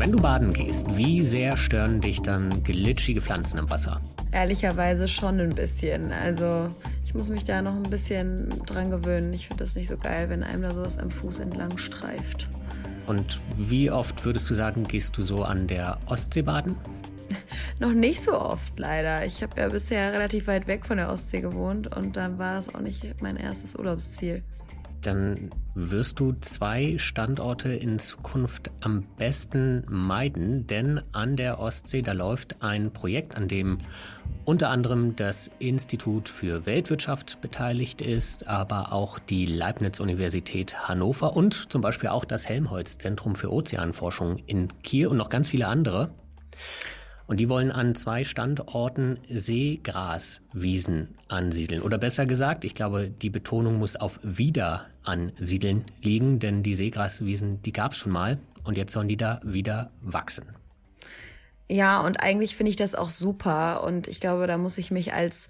wenn du baden gehst, wie sehr stören dich dann glitschige Pflanzen im Wasser? Ehrlicherweise schon ein bisschen. Also ich muss mich da noch ein bisschen dran gewöhnen. Ich finde das nicht so geil, wenn einem da sowas am Fuß entlang streift. Und wie oft würdest du sagen, gehst du so an der Ostsee baden? Noch nicht so oft, leider. Ich habe ja bisher relativ weit weg von der Ostsee gewohnt und dann war das auch nicht mein erstes Urlaubsziel dann wirst du zwei Standorte in Zukunft am besten meiden, denn an der Ostsee, da läuft ein Projekt, an dem unter anderem das Institut für Weltwirtschaft beteiligt ist, aber auch die Leibniz-Universität Hannover und zum Beispiel auch das Helmholtz-Zentrum für Ozeanforschung in Kiel und noch ganz viele andere. Und die wollen an zwei Standorten Seegraswiesen ansiedeln. Oder besser gesagt, ich glaube, die Betonung muss auf wieder ansiedeln liegen, denn die Seegraswiesen, die gab es schon mal und jetzt sollen die da wieder wachsen. Ja, und eigentlich finde ich das auch super. Und ich glaube, da muss ich mich als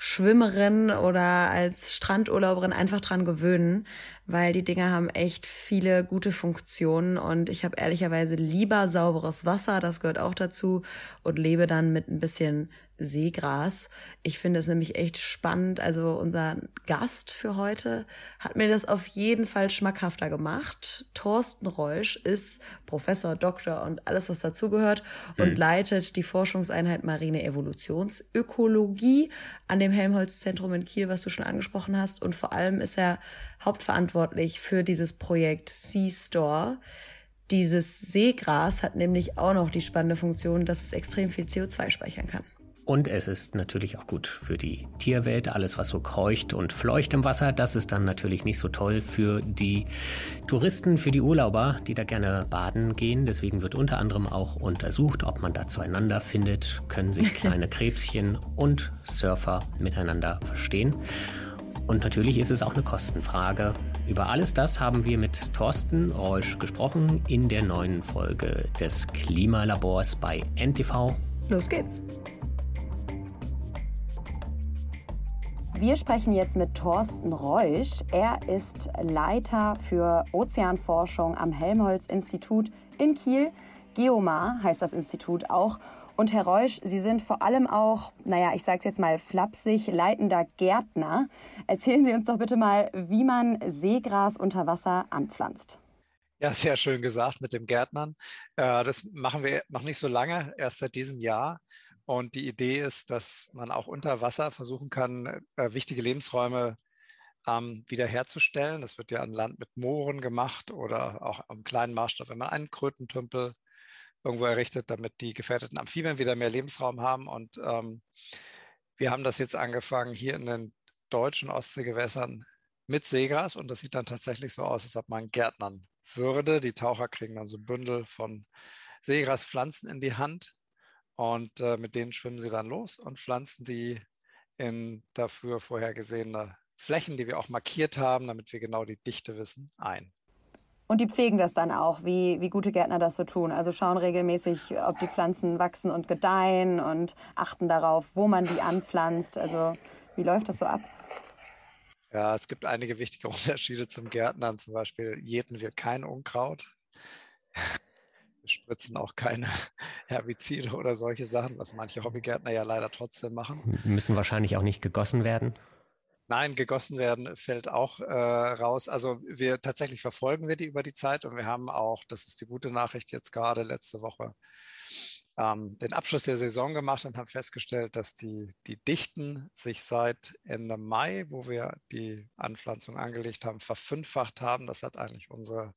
Schwimmerin oder als Strandurlauberin einfach dran gewöhnen, weil die Dinger haben echt viele gute Funktionen und ich habe ehrlicherweise lieber sauberes Wasser, das gehört auch dazu und lebe dann mit ein bisschen Seegras. Ich finde es nämlich echt spannend. Also unser Gast für heute hat mir das auf jeden Fall schmackhafter gemacht. Thorsten Reusch ist Professor, Doktor und alles, was dazugehört und mhm. leitet die Forschungseinheit Marine Evolutionsökologie an dem Helmholtz-Zentrum in Kiel, was du schon angesprochen hast. Und vor allem ist er hauptverantwortlich für dieses Projekt Sea Store. Dieses Seegras hat nämlich auch noch die spannende Funktion, dass es extrem viel CO2 speichern kann. Und es ist natürlich auch gut für die Tierwelt. Alles, was so kreucht und fleucht im Wasser, das ist dann natürlich nicht so toll für die Touristen, für die Urlauber, die da gerne baden gehen. Deswegen wird unter anderem auch untersucht, ob man da zueinander findet, können sich kleine Krebschen und Surfer miteinander verstehen. Und natürlich ist es auch eine Kostenfrage. Über alles das haben wir mit Thorsten Reusch gesprochen in der neuen Folge des Klimalabors bei NTV. Los geht's! Wir sprechen jetzt mit Thorsten Reusch. Er ist Leiter für Ozeanforschung am Helmholtz-Institut in Kiel. Geomar heißt das Institut auch. Und Herr Reusch, Sie sind vor allem auch, naja, ich sage es jetzt mal flapsig, leitender Gärtner. Erzählen Sie uns doch bitte mal, wie man Seegras unter Wasser anpflanzt. Ja, sehr schön gesagt mit dem Gärtnern. Äh, das machen wir noch nicht so lange, erst seit diesem Jahr. Und die Idee ist, dass man auch unter Wasser versuchen kann, äh, wichtige Lebensräume ähm, wiederherzustellen. Das wird ja an Land mit Mooren gemacht oder auch am kleinen Maßstab, wenn man einen Krötentümpel irgendwo errichtet, damit die gefährdeten Amphibien wieder mehr Lebensraum haben. Und ähm, wir haben das jetzt angefangen hier in den deutschen Ostseegewässern mit Seegras und das sieht dann tatsächlich so aus, als ob man Gärtnern würde. Die Taucher kriegen dann so Bündel von Seegraspflanzen in die Hand und äh, mit denen schwimmen sie dann los und pflanzen die in dafür vorhergesehene Flächen, die wir auch markiert haben, damit wir genau die Dichte wissen, ein. Und die pflegen das dann auch, wie, wie gute Gärtner das so tun. Also schauen regelmäßig, ob die Pflanzen wachsen und gedeihen und achten darauf, wo man die anpflanzt. Also wie läuft das so ab? Ja, es gibt einige wichtige Unterschiede zum Gärtnern. Zum Beispiel jäten wir kein Unkraut spritzen auch keine Herbizide oder solche Sachen, was manche Hobbygärtner ja leider trotzdem machen. Müssen wahrscheinlich auch nicht gegossen werden. Nein, gegossen werden fällt auch äh, raus. Also wir tatsächlich verfolgen wir die über die Zeit und wir haben auch, das ist die gute Nachricht jetzt gerade letzte Woche, ähm, den Abschluss der Saison gemacht und haben festgestellt, dass die, die Dichten sich seit Ende Mai, wo wir die Anpflanzung angelegt haben, verfünffacht haben. Das hat eigentlich unsere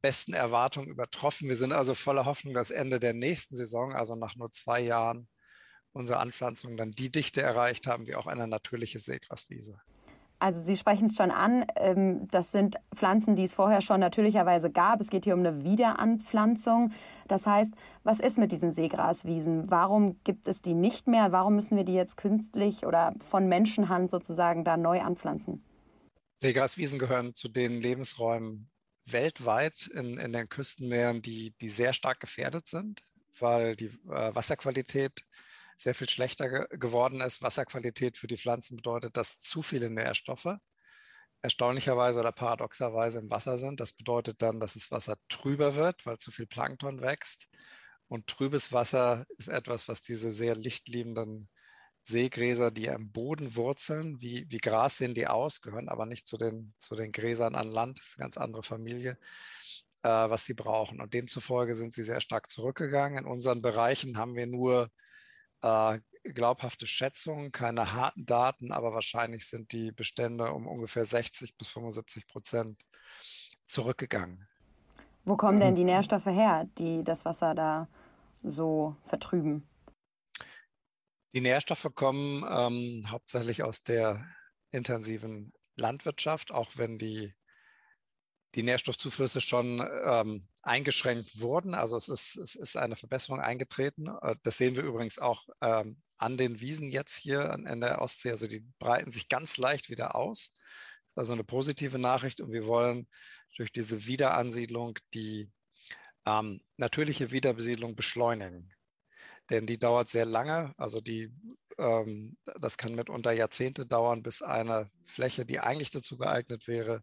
besten Erwartungen übertroffen. Wir sind also voller Hoffnung, dass Ende der nächsten Saison, also nach nur zwei Jahren, unsere Anpflanzungen dann die Dichte erreicht haben, wie auch eine natürliche Seegraswiese. Also Sie sprechen es schon an, ähm, das sind Pflanzen, die es vorher schon natürlicherweise gab. Es geht hier um eine Wiederanpflanzung. Das heißt, was ist mit diesen Seegraswiesen? Warum gibt es die nicht mehr? Warum müssen wir die jetzt künstlich oder von Menschenhand sozusagen da neu anpflanzen? Seegraswiesen gehören zu den Lebensräumen weltweit in, in den Küstenmeeren, die, die sehr stark gefährdet sind, weil die äh, Wasserqualität sehr viel schlechter ge geworden ist. Wasserqualität für die Pflanzen bedeutet, dass zu viele Nährstoffe erstaunlicherweise oder paradoxerweise im Wasser sind. Das bedeutet dann, dass das Wasser trüber wird, weil zu viel Plankton wächst. Und trübes Wasser ist etwas, was diese sehr lichtliebenden Seegräser, die am Boden wurzeln, wie, wie Gras sehen die aus, gehören aber nicht zu den, zu den Gräsern an Land, das ist eine ganz andere Familie, äh, was sie brauchen. Und demzufolge sind sie sehr stark zurückgegangen. In unseren Bereichen haben wir nur äh, glaubhafte Schätzungen, keine harten Daten, aber wahrscheinlich sind die Bestände um ungefähr 60 bis 75 Prozent zurückgegangen. Wo kommen denn die Nährstoffe her, die das Wasser da so vertrüben? Die Nährstoffe kommen ähm, hauptsächlich aus der intensiven Landwirtschaft, auch wenn die, die Nährstoffzuflüsse schon ähm, eingeschränkt wurden. Also es ist, es ist eine Verbesserung eingetreten. Äh, das sehen wir übrigens auch ähm, an den Wiesen jetzt hier in der Ostsee. Also die breiten sich ganz leicht wieder aus. Also eine positive Nachricht. Und wir wollen durch diese Wiederansiedlung die ähm, natürliche Wiederbesiedlung beschleunigen. Denn die dauert sehr lange. Also die, ähm, das kann mitunter Jahrzehnte dauern, bis eine Fläche, die eigentlich dazu geeignet wäre,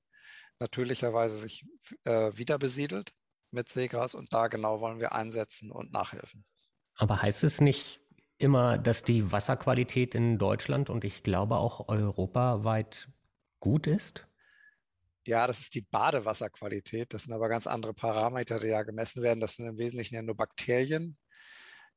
natürlicherweise sich äh, wieder besiedelt mit Seegras. Und da genau wollen wir einsetzen und nachhelfen. Aber heißt es nicht immer, dass die Wasserqualität in Deutschland und ich glaube auch europaweit gut ist? Ja, das ist die Badewasserqualität. Das sind aber ganz andere Parameter, die ja gemessen werden. Das sind im Wesentlichen ja nur Bakterien,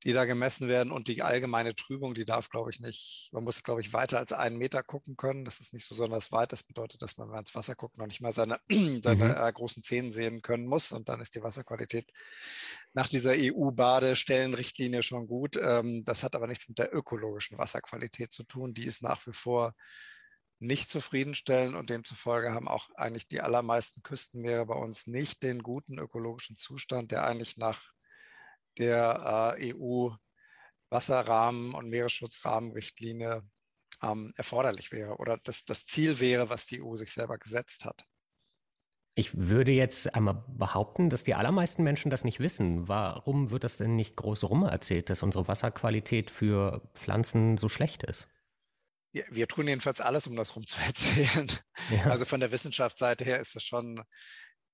die da gemessen werden und die allgemeine Trübung, die darf, glaube ich, nicht, man muss, glaube ich, weiter als einen Meter gucken können. Das ist nicht so besonders weit. Das bedeutet, dass man, wenn man ins Wasser guckt, noch nicht mal seine, seine mhm. äh, großen Zähne sehen können muss. Und dann ist die Wasserqualität nach dieser EU-Badestellenrichtlinie schon gut. Ähm, das hat aber nichts mit der ökologischen Wasserqualität zu tun. Die ist nach wie vor nicht zufriedenstellend und demzufolge haben auch eigentlich die allermeisten Küstenmeere bei uns nicht den guten ökologischen Zustand, der eigentlich nach der äh, EU-Wasserrahmen- und Meeresschutzrahmenrichtlinie ähm, erforderlich wäre oder das, das Ziel wäre, was die EU sich selber gesetzt hat. Ich würde jetzt einmal behaupten, dass die allermeisten Menschen das nicht wissen. Warum wird das denn nicht groß rum erzählt, dass unsere Wasserqualität für Pflanzen so schlecht ist? Ja, wir tun jedenfalls alles, um das rum zu erzählen. Ja. Also von der Wissenschaftsseite her ist das schon,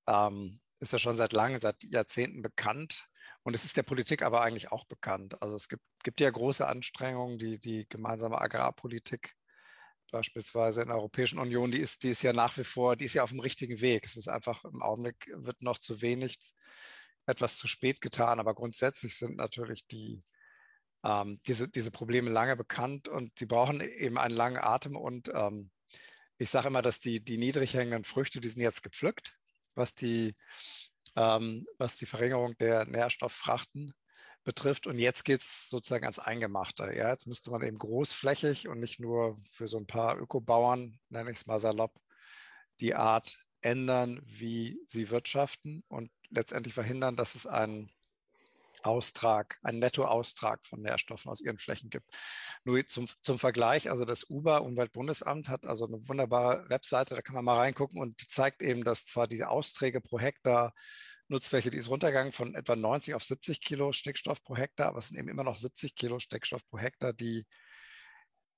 ähm, ist das schon seit langem, seit Jahrzehnten bekannt. Und es ist der Politik aber eigentlich auch bekannt. Also es gibt, gibt ja große Anstrengungen, die, die gemeinsame Agrarpolitik beispielsweise in der Europäischen Union, die ist, die ist ja nach wie vor, die ist ja auf dem richtigen Weg. Es ist einfach im Augenblick wird noch zu wenig, etwas zu spät getan. Aber grundsätzlich sind natürlich die, ähm, diese, diese Probleme lange bekannt und sie brauchen eben einen langen Atem. Und ähm, ich sage immer, dass die, die niedrig hängenden Früchte, die sind jetzt gepflückt, was die ähm, was die Verringerung der Nährstofffrachten betrifft. Und jetzt geht es sozusagen ans Eingemachte. Ja, jetzt müsste man eben großflächig und nicht nur für so ein paar Ökobauern, nenne ich es mal salopp, die Art ändern, wie sie wirtschaften und letztendlich verhindern, dass es einen Austrag, einen Nettoaustrag von Nährstoffen aus ihren Flächen gibt. Nur zum, zum Vergleich, also das UBA, Umweltbundesamt, hat also eine wunderbare Webseite, da kann man mal reingucken und die zeigt eben, dass zwar diese Austräge pro Hektar Nutzfläche, die ist runtergegangen von etwa 90 auf 70 Kilo Stickstoff pro Hektar, aber es sind eben immer noch 70 Kilo Stickstoff pro Hektar, die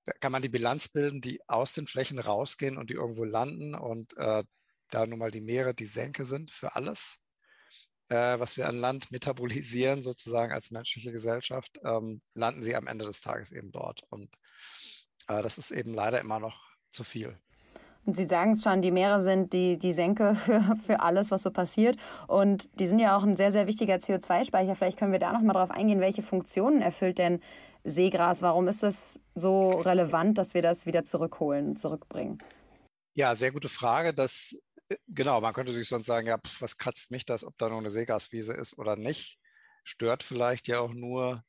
da kann man die Bilanz bilden, die aus den Flächen rausgehen und die irgendwo landen und äh, da nun mal die Meere die Senke sind für alles äh, was wir an Land metabolisieren, sozusagen als menschliche Gesellschaft, ähm, landen sie am Ende des Tages eben dort. Und äh, das ist eben leider immer noch zu viel. Und Sie sagen es schon, die Meere sind die, die Senke für, für alles, was so passiert. Und die sind ja auch ein sehr, sehr wichtiger CO2-Speicher. Vielleicht können wir da noch mal drauf eingehen, welche Funktionen erfüllt denn Seegras? Warum ist es so relevant, dass wir das wieder zurückholen zurückbringen? Ja, sehr gute Frage. Das genau, man könnte sich sonst sagen, ja, pf, was kratzt mich das, ob da nur eine Seegaswiese ist oder nicht. Stört vielleicht ja auch nur,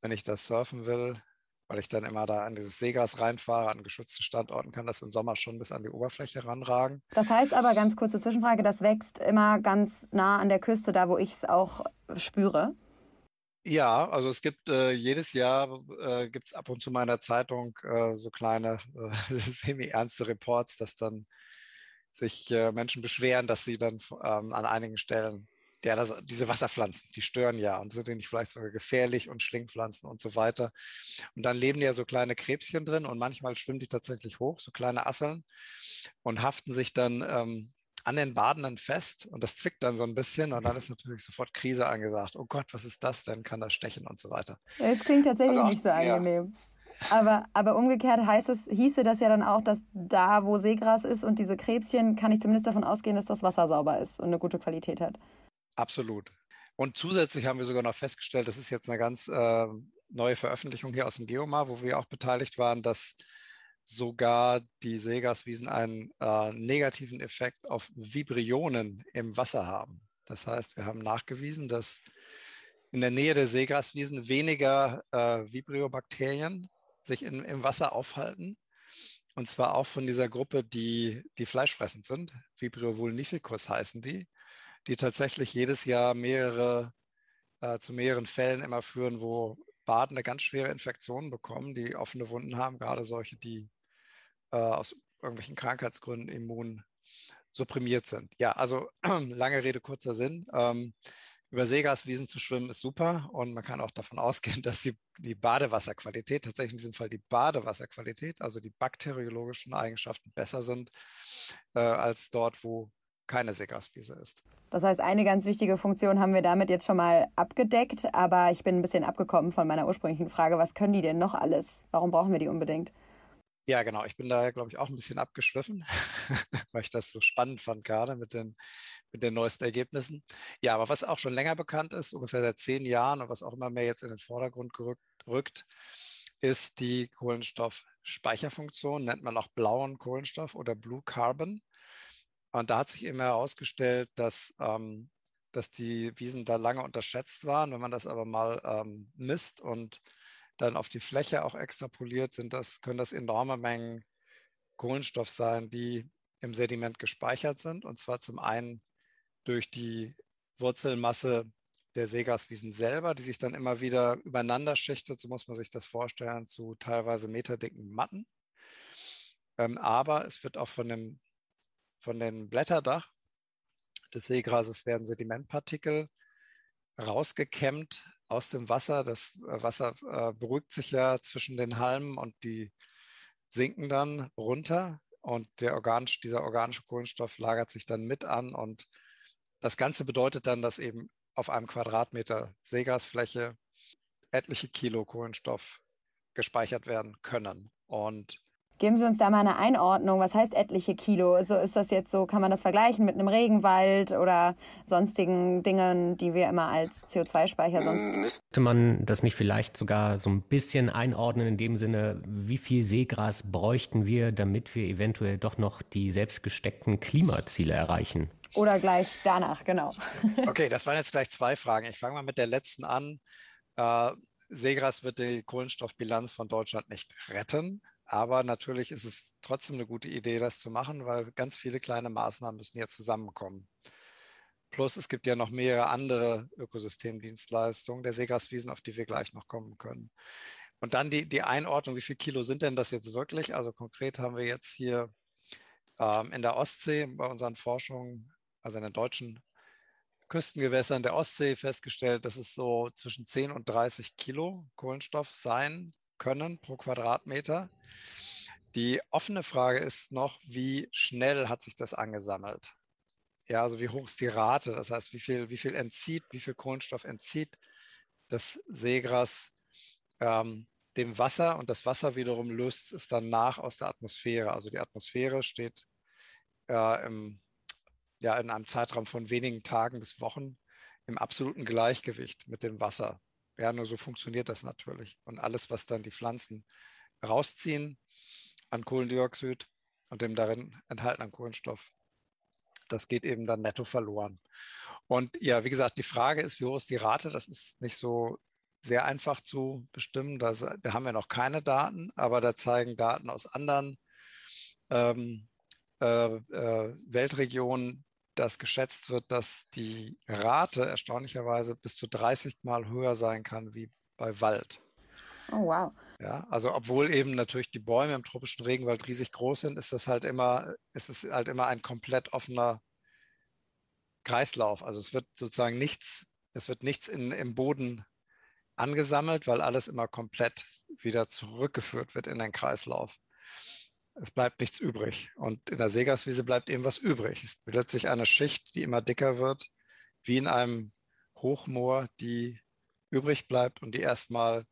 wenn ich das surfen will, weil ich dann immer da an dieses Seegas reinfahre, an geschützten Standorten kann das im Sommer schon bis an die Oberfläche ranragen. Das heißt aber, ganz kurze Zwischenfrage, das wächst immer ganz nah an der Küste, da wo ich es auch spüre? Ja, also es gibt äh, jedes Jahr äh, gibt es ab und zu mal in der Zeitung äh, so kleine äh, semi-ernste Reports, dass dann sich äh, Menschen beschweren, dass sie dann ähm, an einigen Stellen ja, das, diese Wasserpflanzen, die stören ja und sind nicht vielleicht sogar gefährlich und Schlingpflanzen und so weiter. Und dann leben ja so kleine Krebschen drin und manchmal schwimmen die tatsächlich hoch, so kleine Asseln und haften sich dann ähm, an den Badenden fest und das zwickt dann so ein bisschen und dann ist natürlich sofort Krise angesagt. Oh Gott, was ist das denn? Kann das stechen und so weiter. Es klingt tatsächlich also auch, nicht so angenehm. Ja. Aber, aber umgekehrt heißt es, hieße das ja dann auch, dass da, wo Seegras ist und diese Krebschen, kann ich zumindest davon ausgehen, dass das Wasser sauber ist und eine gute Qualität hat. Absolut. Und zusätzlich haben wir sogar noch festgestellt, das ist jetzt eine ganz äh, neue Veröffentlichung hier aus dem Geomar, wo wir auch beteiligt waren, dass sogar die Seegaswiesen einen äh, negativen Effekt auf Vibrionen im Wasser haben. Das heißt, wir haben nachgewiesen, dass in der Nähe der Seegraswiesen weniger äh, Vibriobakterien sich in, im Wasser aufhalten. Und zwar auch von dieser Gruppe, die, die fleischfressend sind. Vibrio vulnificus heißen die die tatsächlich jedes Jahr mehrere, äh, zu mehreren Fällen immer führen, wo Badende ganz schwere Infektionen bekommen, die offene Wunden haben, gerade solche, die äh, aus irgendwelchen Krankheitsgründen immun supprimiert sind. Ja, also lange Rede, kurzer Sinn. Ähm, über Seegaswiesen zu schwimmen ist super und man kann auch davon ausgehen, dass die, die Badewasserqualität, tatsächlich in diesem Fall die Badewasserqualität, also die bakteriologischen Eigenschaften besser sind äh, als dort, wo keine Seegaswiese ist. Das heißt, eine ganz wichtige Funktion haben wir damit jetzt schon mal abgedeckt, aber ich bin ein bisschen abgekommen von meiner ursprünglichen Frage, was können die denn noch alles? Warum brauchen wir die unbedingt? Ja, genau. Ich bin da, glaube ich, auch ein bisschen abgeschwiffen, weil ich das so spannend fand, gerade mit den, mit den neuesten Ergebnissen. Ja, aber was auch schon länger bekannt ist, ungefähr seit zehn Jahren und was auch immer mehr jetzt in den Vordergrund gerückt, rückt, ist die Kohlenstoffspeicherfunktion, nennt man auch blauen Kohlenstoff oder Blue Carbon. Und da hat sich eben herausgestellt, dass, ähm, dass die Wiesen da lange unterschätzt waren. Wenn man das aber mal ähm, misst und dann auf die Fläche auch extrapoliert, sind das, können das enorme Mengen Kohlenstoff sein, die im Sediment gespeichert sind. Und zwar zum einen durch die Wurzelmasse der Seegaswiesen selber, die sich dann immer wieder übereinander schichtet, so muss man sich das vorstellen, zu teilweise meterdicken Matten. Ähm, aber es wird auch von dem von dem Blätterdach des Seegrases werden Sedimentpartikel rausgekämmt aus dem Wasser. Das äh, Wasser äh, beruhigt sich ja zwischen den Halmen und die sinken dann runter und der organisch, dieser organische Kohlenstoff lagert sich dann mit an und das Ganze bedeutet dann, dass eben auf einem Quadratmeter Seegasfläche etliche Kilo Kohlenstoff gespeichert werden können. Und Geben Sie uns da mal eine Einordnung. Was heißt etliche Kilo? Also ist das jetzt so, kann man das vergleichen mit einem Regenwald oder sonstigen Dingen, die wir immer als CO2-Speicher sonst. Müsste man das nicht vielleicht sogar so ein bisschen einordnen in dem Sinne, wie viel Seegras bräuchten wir, damit wir eventuell doch noch die selbstgesteckten Klimaziele erreichen? Oder gleich danach, genau. Okay, das waren jetzt gleich zwei Fragen. Ich fange mal mit der letzten an. Äh, Seegras wird die Kohlenstoffbilanz von Deutschland nicht retten. Aber natürlich ist es trotzdem eine gute Idee, das zu machen, weil ganz viele kleine Maßnahmen müssen jetzt zusammenkommen. Plus es gibt ja noch mehrere andere Ökosystemdienstleistungen der Seegraswiesen, auf die wir gleich noch kommen können. Und dann die, die Einordnung, wie viel Kilo sind denn das jetzt wirklich? Also konkret haben wir jetzt hier ähm, in der Ostsee bei unseren Forschungen, also in den deutschen Küstengewässern der Ostsee festgestellt, dass es so zwischen 10 und 30 Kilo Kohlenstoff sein können pro Quadratmeter. Die offene Frage ist noch, wie schnell hat sich das angesammelt? Ja, also wie hoch ist die Rate? Das heißt, wie viel, wie viel entzieht, wie viel Kohlenstoff entzieht das Seegras ähm, dem Wasser und das Wasser wiederum löst es dann nach aus der Atmosphäre. Also die Atmosphäre steht äh, im, ja, in einem Zeitraum von wenigen Tagen bis Wochen im absoluten Gleichgewicht mit dem Wasser. Ja, nur so funktioniert das natürlich. Und alles, was dann die Pflanzen rausziehen an Kohlendioxid und dem darin enthaltenen Kohlenstoff, das geht eben dann netto verloren. Und ja, wie gesagt, die Frage ist, wie hoch ist die Rate? Das ist nicht so sehr einfach zu bestimmen. Da, da haben wir noch keine Daten, aber da zeigen Daten aus anderen ähm, äh, äh, Weltregionen, dass geschätzt wird, dass die Rate erstaunlicherweise bis zu 30 Mal höher sein kann wie bei Wald. Oh, wow. Ja, also obwohl eben natürlich die Bäume im tropischen Regenwald riesig groß sind, ist das halt immer, ist es halt immer ein komplett offener Kreislauf. Also es wird sozusagen nichts, es wird nichts in, im Boden angesammelt, weil alles immer komplett wieder zurückgeführt wird in den Kreislauf. Es bleibt nichts übrig. Und in der Seegaswiese bleibt eben was übrig. Es bildet sich eine Schicht, die immer dicker wird, wie in einem Hochmoor, die übrig bleibt und die erstmal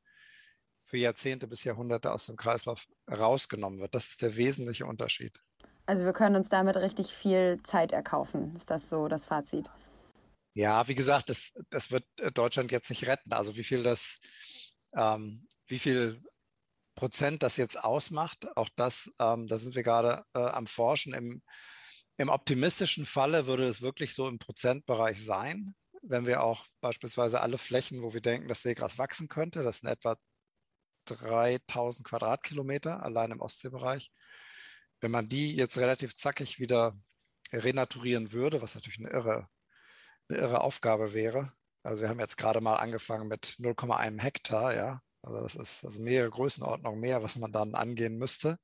für Jahrzehnte bis Jahrhunderte aus dem Kreislauf rausgenommen wird. Das ist der wesentliche Unterschied. Also wir können uns damit richtig viel Zeit erkaufen. Ist das so das Fazit? Ja, wie gesagt, das, das wird äh, Deutschland jetzt nicht retten. Also wie viel das, ähm, wie viel Prozent das jetzt ausmacht, auch das, ähm, da sind wir gerade äh, am Forschen. Im, Im optimistischen Falle würde es wirklich so im Prozentbereich sein, wenn wir auch beispielsweise alle Flächen, wo wir denken, dass Seegras wachsen könnte, das sind etwa 3000 Quadratkilometer allein im Ostseebereich, wenn man die jetzt relativ zackig wieder renaturieren würde, was natürlich eine irre eine irre Aufgabe wäre. Also wir haben jetzt gerade mal angefangen mit 0,1 Hektar, ja. Also das ist also mehrere Größenordnungen mehr, was man dann angehen müsste.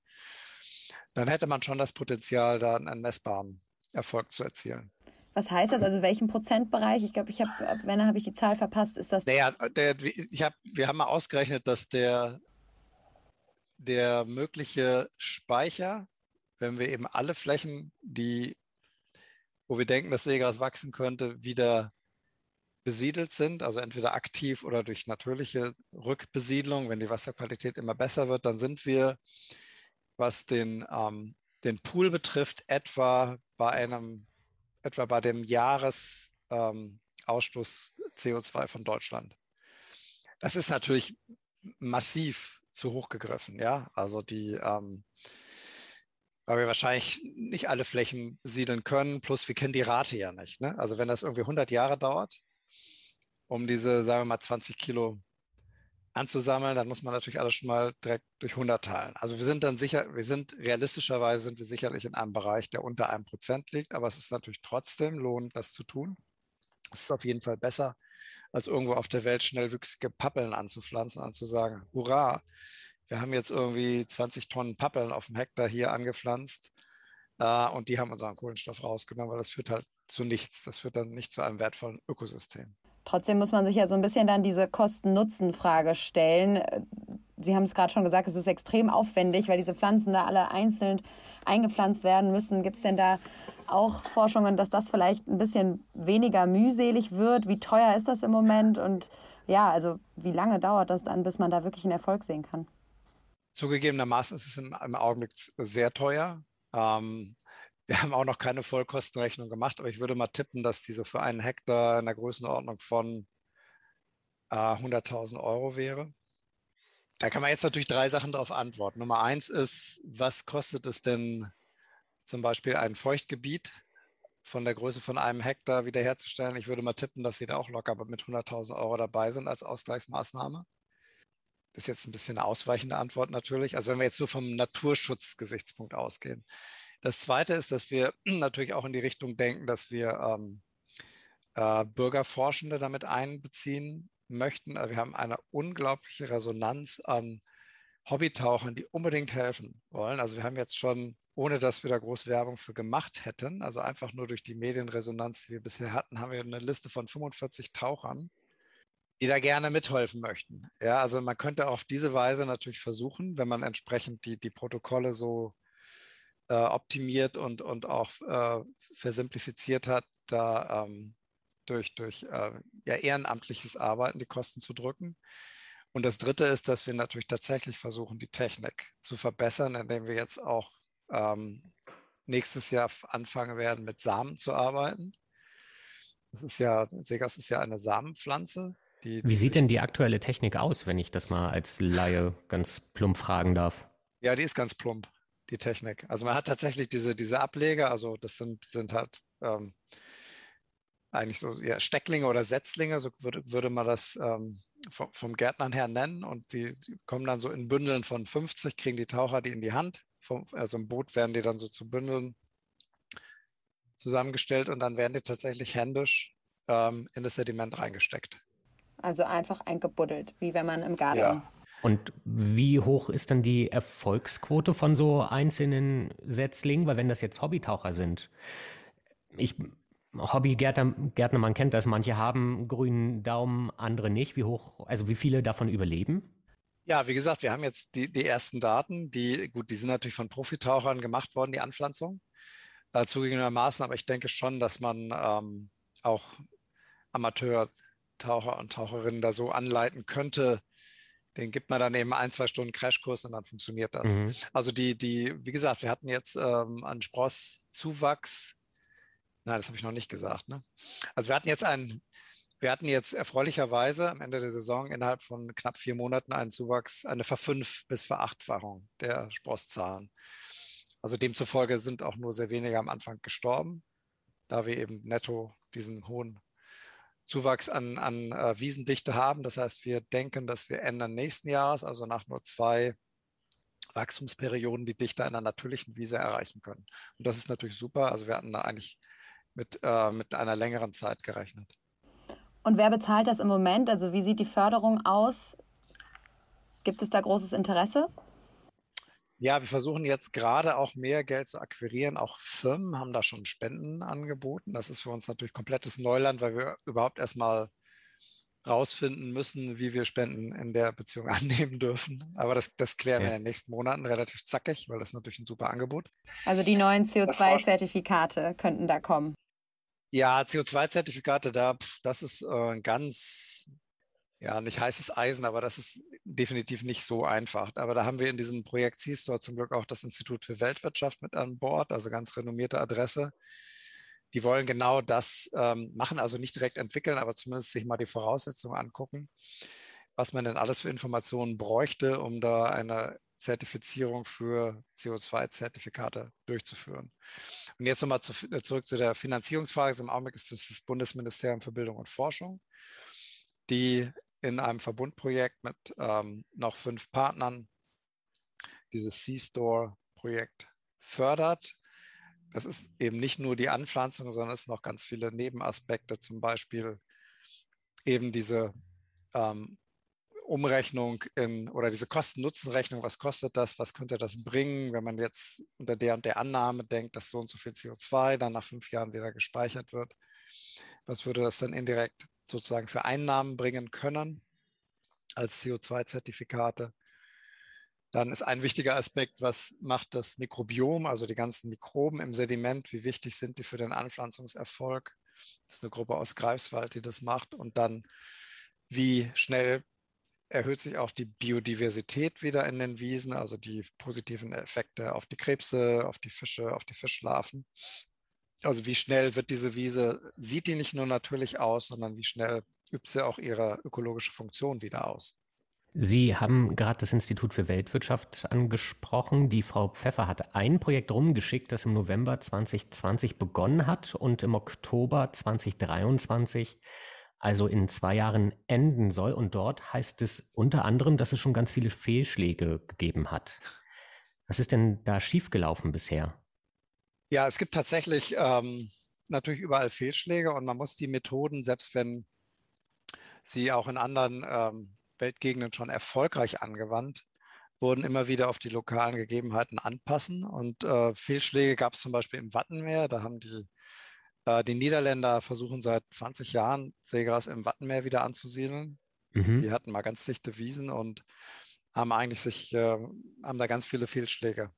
Dann hätte man schon das Potenzial, da einen messbaren Erfolg zu erzielen. Was heißt das? Also welchen Prozentbereich? Ich glaube, ich habe, wenn habe ich die Zahl verpasst, ist das. Naja, der, ich hab, wir haben mal ausgerechnet, dass der, der mögliche Speicher, wenn wir eben alle Flächen, die wo wir denken, dass Seegras wachsen könnte, wieder besiedelt sind, also entweder aktiv oder durch natürliche Rückbesiedlung. Wenn die Wasserqualität immer besser wird, dann sind wir, was den, ähm, den Pool betrifft, etwa bei einem, etwa bei dem Jahresausstoß ähm, CO2 von Deutschland. Das ist natürlich massiv zu hoch gegriffen, ja. Also die ähm, weil wir wahrscheinlich nicht alle Flächen besiedeln können. Plus wir kennen die Rate ja nicht. Ne? Also wenn das irgendwie 100 Jahre dauert, um diese, sagen wir mal, 20 Kilo anzusammeln, dann muss man natürlich alles schon mal direkt durch 100 teilen. Also wir sind dann sicher, wir sind realistischerweise sind wir sicherlich in einem Bereich, der unter einem Prozent liegt, aber es ist natürlich trotzdem lohnend, das zu tun. Es ist auf jeden Fall besser, als irgendwo auf der Welt schnellwüchsige Pappeln anzupflanzen und zu sagen, hurra, wir haben jetzt irgendwie 20 Tonnen Pappeln auf dem Hektar hier angepflanzt äh, und die haben unseren Kohlenstoff rausgenommen, weil das führt halt zu nichts. Das führt dann nicht zu einem wertvollen Ökosystem. Trotzdem muss man sich ja so ein bisschen dann diese Kosten-Nutzen-Frage stellen. Sie haben es gerade schon gesagt, es ist extrem aufwendig, weil diese Pflanzen da alle einzeln eingepflanzt werden müssen. Gibt es denn da auch Forschungen, dass das vielleicht ein bisschen weniger mühselig wird? Wie teuer ist das im Moment? Und ja, also wie lange dauert das dann, bis man da wirklich einen Erfolg sehen kann? Zugegebenermaßen ist es im, Augenblick sehr teuer. Ähm, wir haben auch noch keine Vollkostenrechnung gemacht, aber ich würde mal tippen, dass diese für einen Hektar in der Größenordnung von äh, 100.000 Euro wäre. Da kann man jetzt natürlich drei Sachen darauf antworten. Nummer eins ist, was kostet es denn zum Beispiel ein Feuchtgebiet von der Größe von einem Hektar wiederherzustellen? Ich würde mal tippen, dass Sie da auch locker mit 100.000 Euro dabei sind als Ausgleichsmaßnahme. Das ist jetzt ein bisschen eine ausweichende Antwort natürlich. Also wenn wir jetzt nur vom Naturschutzgesichtspunkt ausgehen. Das Zweite ist, dass wir natürlich auch in die Richtung denken, dass wir ähm, äh, Bürgerforschende damit einbeziehen möchten. Also wir haben eine unglaubliche Resonanz an Hobbytauchern, die unbedingt helfen wollen. Also wir haben jetzt schon, ohne dass wir da groß Werbung für gemacht hätten, also einfach nur durch die Medienresonanz, die wir bisher hatten, haben wir eine Liste von 45 Tauchern, die da gerne mithelfen möchten. Ja, also man könnte auf diese Weise natürlich versuchen, wenn man entsprechend die, die Protokolle so äh, optimiert und, und auch äh, versimplifiziert hat, da ähm, durch, durch äh, ja, ehrenamtliches Arbeiten die Kosten zu drücken. Und das Dritte ist, dass wir natürlich tatsächlich versuchen, die Technik zu verbessern, indem wir jetzt auch ähm, nächstes Jahr anfangen werden, mit Samen zu arbeiten. Das ist ja, Segas ist ja eine Samenpflanze. Die, Wie sieht denn die aktuelle Technik aus, wenn ich das mal als Laie ganz plump fragen darf? Ja, die ist ganz plump, die Technik. Also man hat tatsächlich diese, diese Ableger, also das sind, sind halt ähm, eigentlich so ja, Stecklinge oder Setzlinge, so würde, würde man das ähm, vom, vom, Gärtnern her nennen. Und die, die, kommen dann so in Bündeln von 50, kriegen die Taucher die in die Hand. Vom, also im Boot werden die dann so zu Bündeln zusammengestellt und dann werden die tatsächlich händisch ähm, in das Sediment reingesteckt. Also einfach eingebuddelt, wie wenn man im Garten. Ja. Und wie hoch ist dann die Erfolgsquote von so einzelnen Setzlingen? Weil wenn das jetzt Hobbytaucher sind, ich Hobbygärtner, Gärtner, man kennt das, manche haben grünen Daumen, andere nicht. Wie hoch, also wie viele davon überleben? Ja, wie gesagt, wir haben jetzt die, die ersten Daten, die, gut, die sind natürlich von Profitauchern gemacht worden, die Anpflanzung. Äh, zugegebenermaßen, aber ich denke schon, dass man ähm, auch Amateur-Taucher und Taucherinnen da so anleiten könnte, den gibt man dann eben ein, zwei Stunden Crashkurs und dann funktioniert das. Mhm. Also die, die, wie gesagt, wir hatten jetzt ähm, einen Sprosszuwachs. Nein, das habe ich noch nicht gesagt. Ne? Also wir hatten jetzt einen, wir hatten jetzt erfreulicherweise am Ende der Saison innerhalb von knapp vier Monaten einen Zuwachs, eine Verfünf- bis Verachtfachung der Sprosszahlen. Also demzufolge sind auch nur sehr wenige am Anfang gestorben, da wir eben netto diesen hohen Zuwachs an, an äh, Wiesendichte haben. Das heißt, wir denken, dass wir Ende nächsten Jahres, also nach nur zwei Wachstumsperioden, die Dichte einer natürlichen Wiese erreichen können. Und das ist natürlich super. Also wir hatten da eigentlich mit, äh, mit einer längeren Zeit gerechnet. Und wer bezahlt das im Moment? Also wie sieht die Förderung aus? Gibt es da großes Interesse? Ja, wir versuchen jetzt gerade auch mehr Geld zu akquirieren. Auch Firmen haben da schon Spenden angeboten. Das ist für uns natürlich komplettes Neuland, weil wir überhaupt erstmal rausfinden müssen, wie wir Spenden in der Beziehung annehmen dürfen. Aber das, das klären ja. wir in den nächsten Monaten relativ zackig, weil das ist natürlich ein super Angebot. Also die neuen CO2-Zertifikate könnten da kommen. Ja, CO2-Zertifikate, da, das ist äh, ein ganz ja, nicht heißes Eisen, aber das ist definitiv nicht so einfach. Aber da haben wir in diesem Projekt C-Store zum Glück auch das Institut für Weltwirtschaft mit an Bord, also ganz renommierte Adresse. Die wollen genau das ähm, machen, also nicht direkt entwickeln, aber zumindest sich mal die Voraussetzungen angucken, was man denn alles für Informationen bräuchte, um da eine Zertifizierung für CO2-Zertifikate durchzuführen. Und jetzt nochmal zu, zurück zu der Finanzierungsfrage. Im Augenblick ist das das Bundesministerium für Bildung und Forschung, die in einem Verbundprojekt mit ähm, noch fünf Partnern dieses C-Store-Projekt fördert. Das ist eben nicht nur die Anpflanzung, sondern es sind noch ganz viele Nebenaspekte, zum Beispiel eben diese ähm, Umrechnung in oder diese Kosten-Nutzen-Rechnung, was kostet das, was könnte das bringen, wenn man jetzt unter der und der Annahme denkt, dass so und so viel CO2 dann nach fünf Jahren wieder gespeichert wird. Was würde das dann indirekt sozusagen für Einnahmen bringen können als CO2-Zertifikate. Dann ist ein wichtiger Aspekt, was macht das Mikrobiom, also die ganzen Mikroben im Sediment, wie wichtig sind die für den Anpflanzungserfolg? Das ist eine Gruppe aus Greifswald, die das macht. Und dann, wie schnell erhöht sich auch die Biodiversität wieder in den Wiesen, also die positiven Effekte auf die Krebse, auf die Fische, auf die Fischlarven. Also wie schnell wird diese Wiese, sieht die nicht nur natürlich aus, sondern wie schnell übt sie auch ihre ökologische Funktion wieder aus. Sie haben gerade das Institut für Weltwirtschaft angesprochen. Die Frau Pfeffer hat ein Projekt rumgeschickt, das im November 2020 begonnen hat und im Oktober 2023, also in zwei Jahren, enden soll. Und dort heißt es unter anderem, dass es schon ganz viele Fehlschläge gegeben hat. Was ist denn da schiefgelaufen bisher? Ja, es gibt tatsächlich ähm, natürlich überall Fehlschläge und man muss die Methoden, selbst wenn sie auch in anderen ähm, Weltgegenden schon erfolgreich angewandt wurden, immer wieder auf die lokalen Gegebenheiten anpassen. Und äh, Fehlschläge gab es zum Beispiel im Wattenmeer. Da haben die, äh, die Niederländer versuchen seit 20 Jahren Seegras im Wattenmeer wieder anzusiedeln. Mhm. Die hatten mal ganz dichte Wiesen und haben eigentlich sich, äh, haben da ganz viele Fehlschläge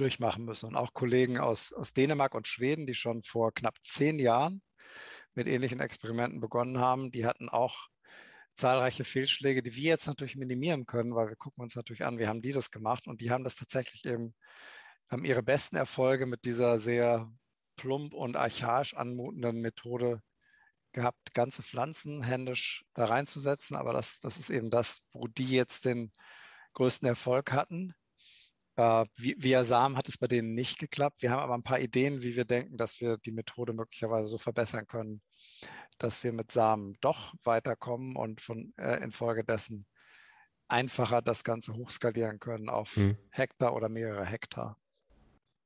durchmachen müssen. Und auch Kollegen aus, aus Dänemark und Schweden, die schon vor knapp zehn Jahren mit ähnlichen Experimenten begonnen haben, die hatten auch zahlreiche Fehlschläge, die wir jetzt natürlich minimieren können, weil wir gucken uns natürlich an, wie haben die das gemacht und die haben das tatsächlich eben, haben ihre besten Erfolge mit dieser sehr plump und archaisch anmutenden Methode gehabt, ganze Pflanzen händisch da reinzusetzen. Aber das, das ist eben das, wo die jetzt den größten Erfolg hatten. Äh, via Samen hat es bei denen nicht geklappt. Wir haben aber ein paar Ideen, wie wir denken, dass wir die Methode möglicherweise so verbessern können, dass wir mit Samen doch weiterkommen und von äh, infolgedessen einfacher das Ganze hochskalieren können auf hm. Hektar oder mehrere Hektar.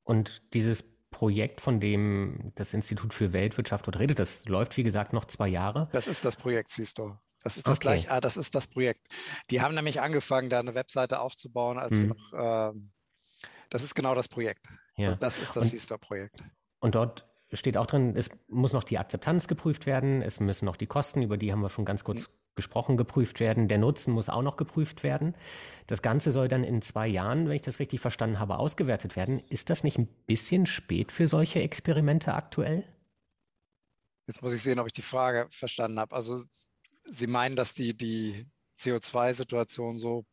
Und dieses Projekt, von dem das Institut für Weltwirtschaft dort redet, das läuft, wie gesagt, noch zwei Jahre. Das ist das Projekt, siehst du. Das ist das okay. gleich, ah, das ist das Projekt. Die haben nämlich angefangen, da eine Webseite aufzubauen, als hm. wir noch äh, das ist genau das Projekt. Ja. Also das ist das C-Store-Projekt. Und dort steht auch drin, es muss noch die Akzeptanz geprüft werden, es müssen noch die Kosten, über die haben wir schon ganz kurz mhm. gesprochen, geprüft werden. Der Nutzen muss auch noch geprüft werden. Das Ganze soll dann in zwei Jahren, wenn ich das richtig verstanden habe, ausgewertet werden. Ist das nicht ein bisschen spät für solche Experimente aktuell? Jetzt muss ich sehen, ob ich die Frage verstanden habe. Also Sie meinen, dass die, die CO2-Situation so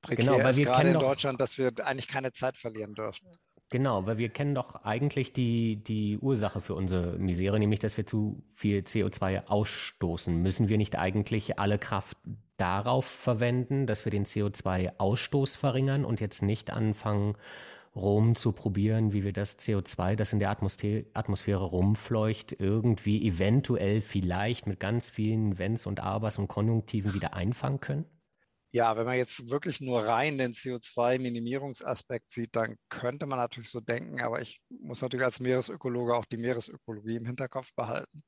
prekär genau, weil ist, gerade in Deutschland, dass wir eigentlich keine Zeit verlieren dürfen. Genau, weil wir kennen doch eigentlich die, die Ursache für unsere Misere, nämlich dass wir zu viel CO2 ausstoßen. Müssen wir nicht eigentlich alle Kraft darauf verwenden, dass wir den CO2-Ausstoß verringern und jetzt nicht anfangen, rum zu probieren, wie wir das CO2, das in der Atmosphäre, Atmosphäre rumfleucht, irgendwie eventuell vielleicht mit ganz vielen Wenns und Abers und Konjunktiven wieder einfangen können? Ja, wenn man jetzt wirklich nur rein den CO2-Minimierungsaspekt sieht, dann könnte man natürlich so denken, aber ich muss natürlich als Meeresökologe auch die Meeresökologie im Hinterkopf behalten.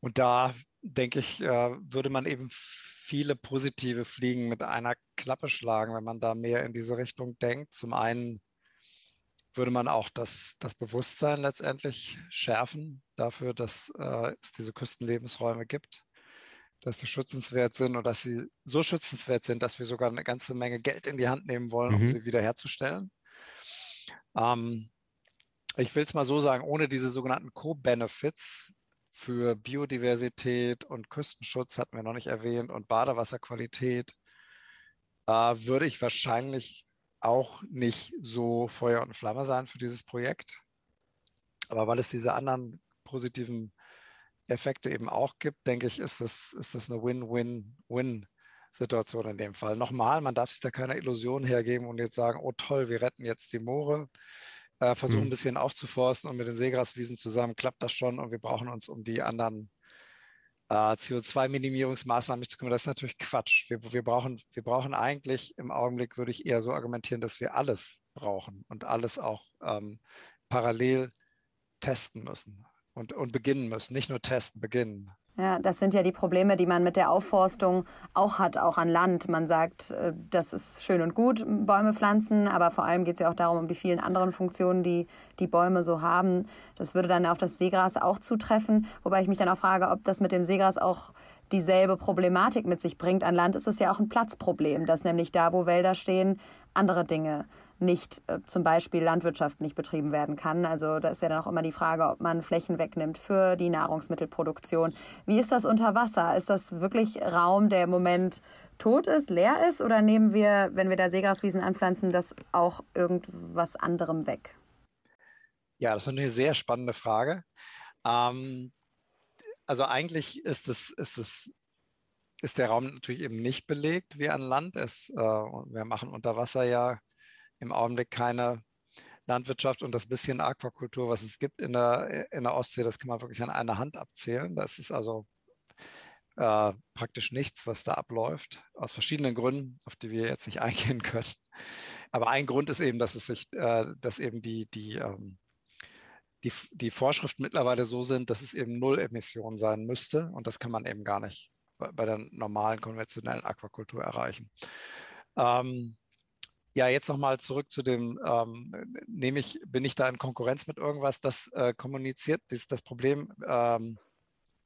Und da denke ich, äh, würde man eben viele positive Fliegen mit einer Klappe schlagen, wenn man da mehr in diese Richtung denkt. Zum einen würde man auch das, das Bewusstsein letztendlich schärfen dafür, dass äh, es diese Küstenlebensräume gibt dass sie schützenswert sind und dass sie so schützenswert sind, dass wir sogar eine ganze Menge Geld in die Hand nehmen wollen, um mhm. sie wiederherzustellen. Ähm, ich will es mal so sagen, ohne diese sogenannten Co-Benefits für Biodiversität und Küstenschutz hatten wir noch nicht erwähnt und Badewasserqualität, äh, würde ich wahrscheinlich auch nicht so Feuer und Flamme sein für dieses Projekt. Aber weil es diese anderen positiven Effekte eben auch gibt, denke ich, ist das, ist das eine Win-Win-Win-Situation in dem Fall. Nochmal, man darf sich da keine Illusion hergeben und jetzt sagen, oh toll, wir retten jetzt die Moore, äh, versuchen mhm. ein bisschen aufzuforsten und mit den Seegraswiesen zusammen klappt das schon und wir brauchen uns um die anderen äh, CO2-Minimierungsmaßnahmen nicht zu kümmern. Das ist natürlich Quatsch. Wir, wir, brauchen, wir brauchen eigentlich im Augenblick, würde ich eher so argumentieren, dass wir alles brauchen und alles auch ähm, parallel testen müssen und, und beginnen müssen, nicht nur testen, beginnen. Ja, das sind ja die Probleme, die man mit der Aufforstung auch hat, auch an Land. Man sagt, äh, das ist schön und gut, Bäume pflanzen, aber vor allem geht es ja auch darum, um die vielen anderen Funktionen, die die Bäume so haben. Das würde dann auf das Seegras auch zutreffen, wobei ich mich dann auch frage, ob das mit dem Seegras auch dieselbe Problematik mit sich bringt. An Land ist es ja auch ein Platzproblem, dass nämlich da, wo Wälder stehen, andere Dinge nicht äh, zum Beispiel Landwirtschaft nicht betrieben werden kann. Also da ist ja dann auch immer die Frage, ob man Flächen wegnimmt für die Nahrungsmittelproduktion. Wie ist das unter Wasser? Ist das wirklich Raum, der im Moment tot ist, leer ist? Oder nehmen wir, wenn wir da Seegraswiesen anpflanzen, das auch irgendwas anderem weg? Ja, das ist eine sehr spannende Frage. Ähm, also eigentlich ist es, ist es ist der Raum natürlich eben nicht belegt wie an Land. Es, äh, wir machen unter Wasser ja im Augenblick keine Landwirtschaft und das bisschen Aquakultur, was es gibt in der, in der Ostsee, das kann man wirklich an einer Hand abzählen. Das ist also äh, praktisch nichts, was da abläuft, aus verschiedenen Gründen, auf die wir jetzt nicht eingehen können. Aber ein Grund ist eben, dass es sich, äh, dass eben die, die, ähm, die, die Vorschriften mittlerweile so sind, dass es eben Null Emissionen sein müsste. Und das kann man eben gar nicht bei, bei der normalen konventionellen Aquakultur erreichen. Ähm, ja, jetzt nochmal zurück zu dem, ähm, nehme ich, bin ich da in Konkurrenz mit irgendwas, das äh, kommuniziert? Das, das Problem ähm,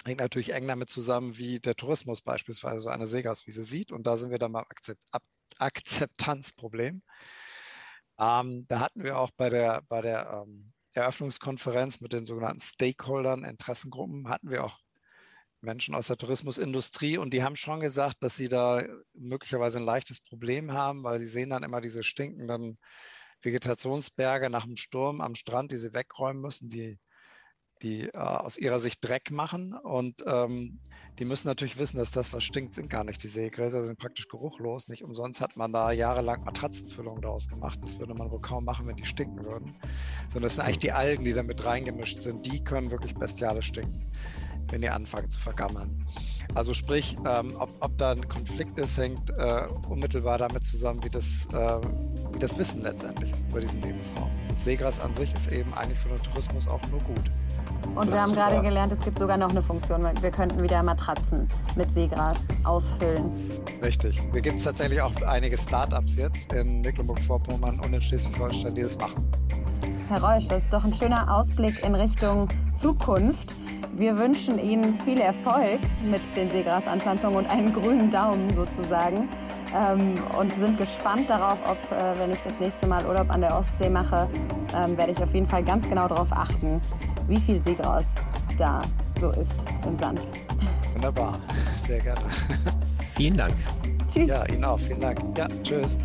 hängt natürlich eng damit zusammen, wie der Tourismus beispielsweise so eine Seegaswiese sieht. Und da sind wir dann beim Akzept Akzeptanzproblem. Ähm, da hatten wir auch bei der, bei der ähm, Eröffnungskonferenz mit den sogenannten Stakeholdern, Interessengruppen, hatten wir auch Menschen aus der Tourismusindustrie und die haben schon gesagt, dass sie da möglicherweise ein leichtes Problem haben, weil sie sehen dann immer diese stinkenden Vegetationsberge nach dem Sturm am Strand, die sie wegräumen müssen, die, die äh, aus ihrer Sicht Dreck machen. Und ähm, die müssen natürlich wissen, dass das, was stinkt, sind gar nicht die Seegräser, sind praktisch geruchlos. Nicht umsonst hat man da jahrelang Matratzenfüllung daraus gemacht. Das würde man wohl kaum machen, wenn die stinken würden. Sondern das sind eigentlich die Algen, die damit reingemischt sind. Die können wirklich bestialisch stinken wenn die anfangen zu vergammeln. Also sprich, ähm, ob, ob, da ein Konflikt ist, hängt äh, unmittelbar damit zusammen, wie das, äh, wie das Wissen letztendlich ist über diesen Lebensraum. Und Seegras an sich ist eben eigentlich für den Tourismus auch nur gut. Und das wir haben gerade gelernt, es gibt sogar noch eine Funktion. Wir könnten wieder Matratzen mit Seegras ausfüllen. Richtig. Hier gibt es tatsächlich auch einige Startups jetzt in Mecklenburg-Vorpommern und in Schleswig-Holstein, die das machen. Herr Reusch, das ist doch ein schöner Ausblick in Richtung Zukunft. Wir wünschen Ihnen viel Erfolg mit den Seegrasanpflanzungen und einen grünen Daumen sozusagen. Ähm, und sind gespannt darauf, ob, äh, wenn ich das nächste Mal Urlaub an der Ostsee mache, ähm, werde ich auf jeden Fall ganz genau darauf achten, wie viel Seegras da so ist im Sand. Wunderbar, sehr gerne. Vielen Dank. Tschüss. Ja, Ihnen auch. Vielen Dank. Ja, tschüss.